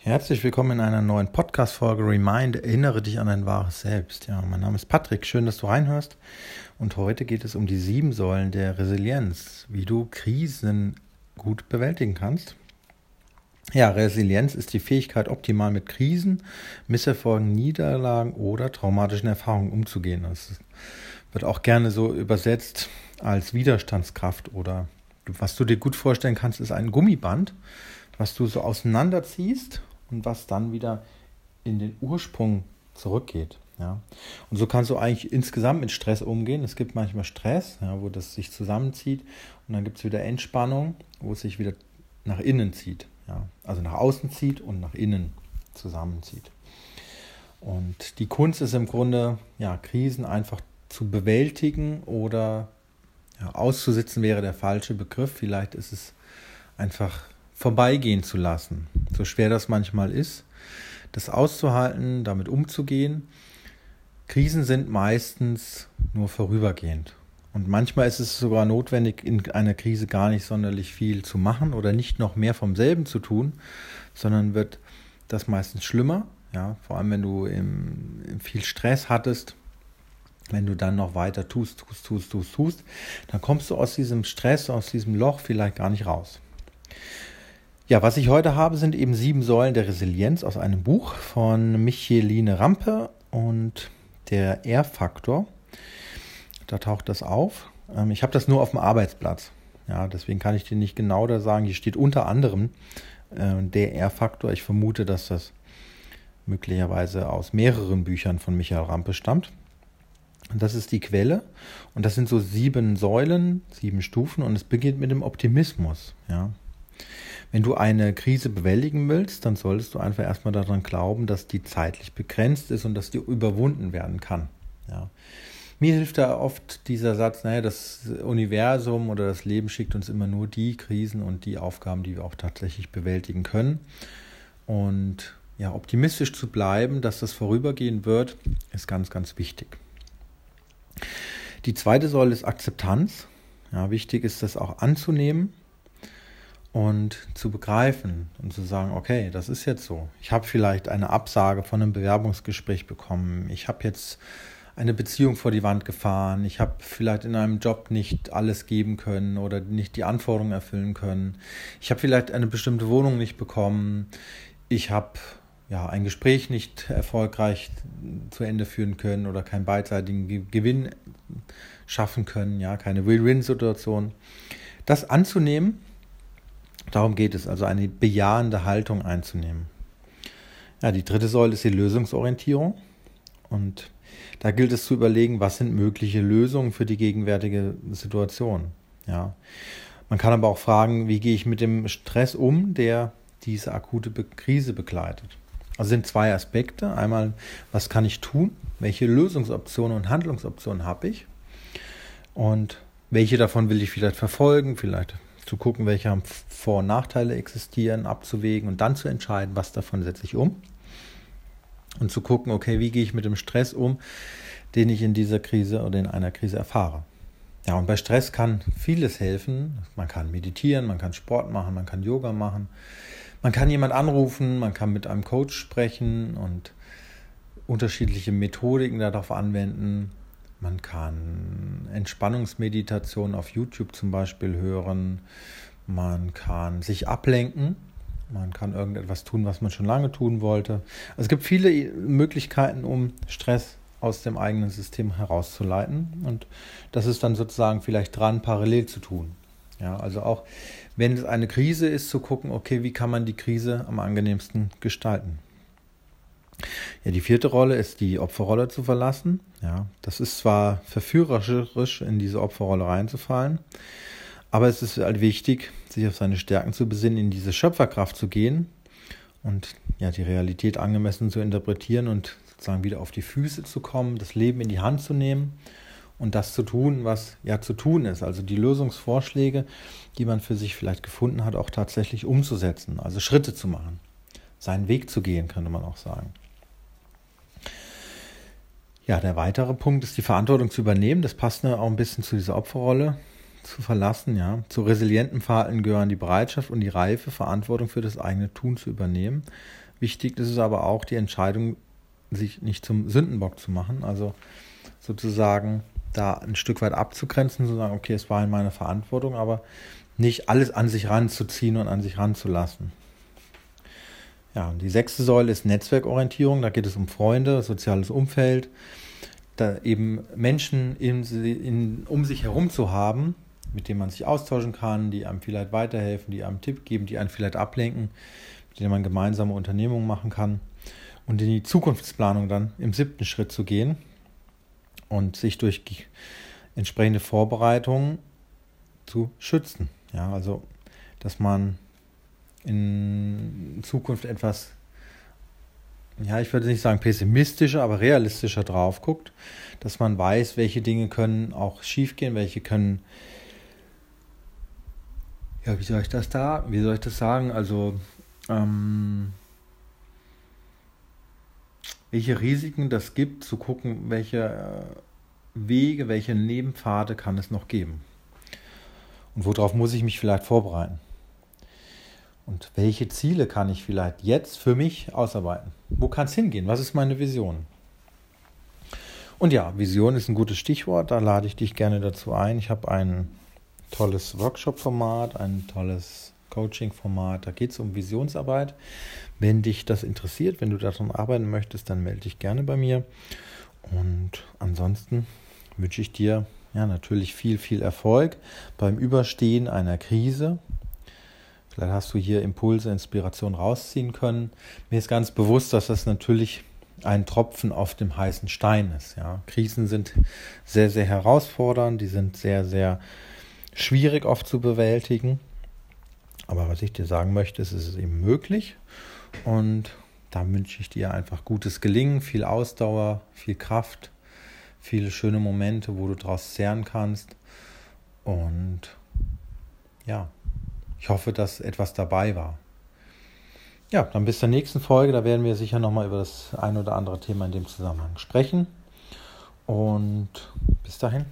Herzlich willkommen in einer neuen Podcast-Folge Remind, erinnere dich an dein wahres Selbst. Ja, mein Name ist Patrick, schön, dass du reinhörst. Und heute geht es um die sieben Säulen der Resilienz, wie du Krisen gut bewältigen kannst. Ja, Resilienz ist die Fähigkeit, optimal mit Krisen, Misserfolgen, Niederlagen oder traumatischen Erfahrungen umzugehen. Das wird auch gerne so übersetzt als Widerstandskraft oder was du dir gut vorstellen kannst, ist ein Gummiband, was du so auseinanderziehst und was dann wieder in den Ursprung zurückgeht. Ja. Und so kannst du eigentlich insgesamt mit Stress umgehen. Es gibt manchmal Stress, ja, wo das sich zusammenzieht und dann gibt es wieder Entspannung, wo es sich wieder nach innen zieht. Ja. Also nach außen zieht und nach innen zusammenzieht. Und die Kunst ist im Grunde, ja, Krisen einfach zu bewältigen oder ja, auszusitzen wäre der falsche Begriff. Vielleicht ist es einfach vorbeigehen zu lassen. So schwer das manchmal ist, das auszuhalten, damit umzugehen. Krisen sind meistens nur vorübergehend. Und manchmal ist es sogar notwendig, in einer Krise gar nicht sonderlich viel zu machen oder nicht noch mehr vom selben zu tun, sondern wird das meistens schlimmer. Ja, vor allem wenn du im, viel Stress hattest, wenn du dann noch weiter tust, tust, tust, tust, tust, dann kommst du aus diesem Stress, aus diesem Loch vielleicht gar nicht raus. Ja, was ich heute habe, sind eben sieben Säulen der Resilienz aus einem Buch von Micheline Rampe und der R-Faktor. Da taucht das auf. Ähm, ich habe das nur auf dem Arbeitsplatz. Ja, deswegen kann ich dir nicht genau da sagen. Hier steht unter anderem äh, der R-Faktor. Ich vermute, dass das möglicherweise aus mehreren Büchern von Michael Rampe stammt. Und das ist die Quelle. Und das sind so sieben Säulen, sieben Stufen. Und es beginnt mit dem Optimismus. Ja. Wenn du eine Krise bewältigen willst, dann solltest du einfach erstmal daran glauben, dass die zeitlich begrenzt ist und dass die überwunden werden kann. Ja. Mir hilft da oft dieser Satz, naja, das Universum oder das Leben schickt uns immer nur die Krisen und die Aufgaben, die wir auch tatsächlich bewältigen können. Und ja, optimistisch zu bleiben, dass das vorübergehen wird, ist ganz, ganz wichtig. Die zweite Säule ist Akzeptanz. Ja, wichtig ist das auch anzunehmen und zu begreifen und zu sagen, okay, das ist jetzt so. Ich habe vielleicht eine Absage von einem Bewerbungsgespräch bekommen. Ich habe jetzt eine Beziehung vor die Wand gefahren. Ich habe vielleicht in einem Job nicht alles geben können oder nicht die Anforderungen erfüllen können. Ich habe vielleicht eine bestimmte Wohnung nicht bekommen. Ich habe ja ein Gespräch nicht erfolgreich zu Ende führen können oder keinen beidseitigen Gewinn schaffen können, ja, keine Will-Win-Situation. Das anzunehmen Darum geht es, also eine bejahende Haltung einzunehmen. Ja, die dritte Säule ist die Lösungsorientierung. Und da gilt es zu überlegen, was sind mögliche Lösungen für die gegenwärtige Situation. Ja. Man kann aber auch fragen, wie gehe ich mit dem Stress um, der diese akute Krise begleitet. Also sind zwei Aspekte. Einmal, was kann ich tun? Welche Lösungsoptionen und Handlungsoptionen habe ich? Und welche davon will ich vielleicht verfolgen? Vielleicht zu gucken, welche Vor- und Nachteile existieren, abzuwägen und dann zu entscheiden, was davon setze ich um. Und zu gucken, okay, wie gehe ich mit dem Stress um, den ich in dieser Krise oder in einer Krise erfahre. Ja, und bei Stress kann vieles helfen. Man kann meditieren, man kann Sport machen, man kann Yoga machen, man kann jemand anrufen, man kann mit einem Coach sprechen und unterschiedliche Methodiken darauf anwenden. Man kann Entspannungsmeditation auf YouTube zum Beispiel hören. Man kann sich ablenken. Man kann irgendetwas tun, was man schon lange tun wollte. Also es gibt viele Möglichkeiten, um Stress aus dem eigenen System herauszuleiten. Und das ist dann sozusagen vielleicht dran, parallel zu tun. Ja, also auch wenn es eine Krise ist, zu gucken, okay, wie kann man die Krise am angenehmsten gestalten. Ja, die vierte Rolle ist die Opferrolle zu verlassen. Ja, das ist zwar verführerisch, in diese Opferrolle reinzufallen, aber es ist halt wichtig, sich auf seine Stärken zu besinnen, in diese Schöpferkraft zu gehen und ja, die Realität angemessen zu interpretieren und sozusagen wieder auf die Füße zu kommen, das Leben in die Hand zu nehmen und das zu tun, was ja zu tun ist. Also die Lösungsvorschläge, die man für sich vielleicht gefunden hat, auch tatsächlich umzusetzen, also Schritte zu machen, seinen Weg zu gehen, könnte man auch sagen. Ja, der weitere Punkt ist die Verantwortung zu übernehmen. Das passt ne, auch ein bisschen zu dieser Opferrolle. zu verlassen, ja. Zu resilienten Verhalten gehören die Bereitschaft und die Reife, Verantwortung für das eigene Tun zu übernehmen. Wichtig ist es aber auch die Entscheidung, sich nicht zum Sündenbock zu machen, also sozusagen da ein Stück weit abzugrenzen, zu sagen, okay, es war in meiner Verantwortung, aber nicht alles an sich ranzuziehen und an sich ranzulassen. Ja, die sechste Säule ist Netzwerkorientierung. Da geht es um Freunde, soziales Umfeld, da eben Menschen in, in, um sich herum zu haben, mit denen man sich austauschen kann, die einem vielleicht weiterhelfen, die einem Tipp geben, die einen vielleicht ablenken, mit denen man gemeinsame Unternehmungen machen kann und in die Zukunftsplanung dann im siebten Schritt zu gehen und sich durch entsprechende Vorbereitungen zu schützen. Ja, also, dass man in Zukunft etwas, ja, ich würde nicht sagen pessimistischer, aber realistischer drauf guckt, dass man weiß, welche Dinge können auch schiefgehen, welche können, ja, wie soll ich das da, wie soll ich das sagen, also, ähm, welche Risiken das gibt, zu gucken, welche äh, Wege, welche Nebenpfade kann es noch geben. Und worauf muss ich mich vielleicht vorbereiten? Und welche Ziele kann ich vielleicht jetzt für mich ausarbeiten? Wo kann es hingehen? Was ist meine Vision? Und ja, Vision ist ein gutes Stichwort. Da lade ich dich gerne dazu ein. Ich habe ein tolles Workshop-Format, ein tolles Coaching-Format. Da geht es um Visionsarbeit. Wenn dich das interessiert, wenn du daran arbeiten möchtest, dann melde dich gerne bei mir. Und ansonsten wünsche ich dir ja natürlich viel, viel Erfolg beim Überstehen einer Krise. Vielleicht hast du hier Impulse, Inspiration rausziehen können. Mir ist ganz bewusst, dass das natürlich ein Tropfen auf dem heißen Stein ist. Ja. Krisen sind sehr, sehr herausfordernd, die sind sehr, sehr schwierig oft zu bewältigen. Aber was ich dir sagen möchte, ist, es ist eben möglich. Und da wünsche ich dir einfach gutes Gelingen, viel Ausdauer, viel Kraft, viele schöne Momente, wo du daraus zehren kannst. Und ja, ich hoffe, dass etwas dabei war. Ja, dann bis zur nächsten Folge. Da werden wir sicher nochmal über das ein oder andere Thema in dem Zusammenhang sprechen. Und bis dahin.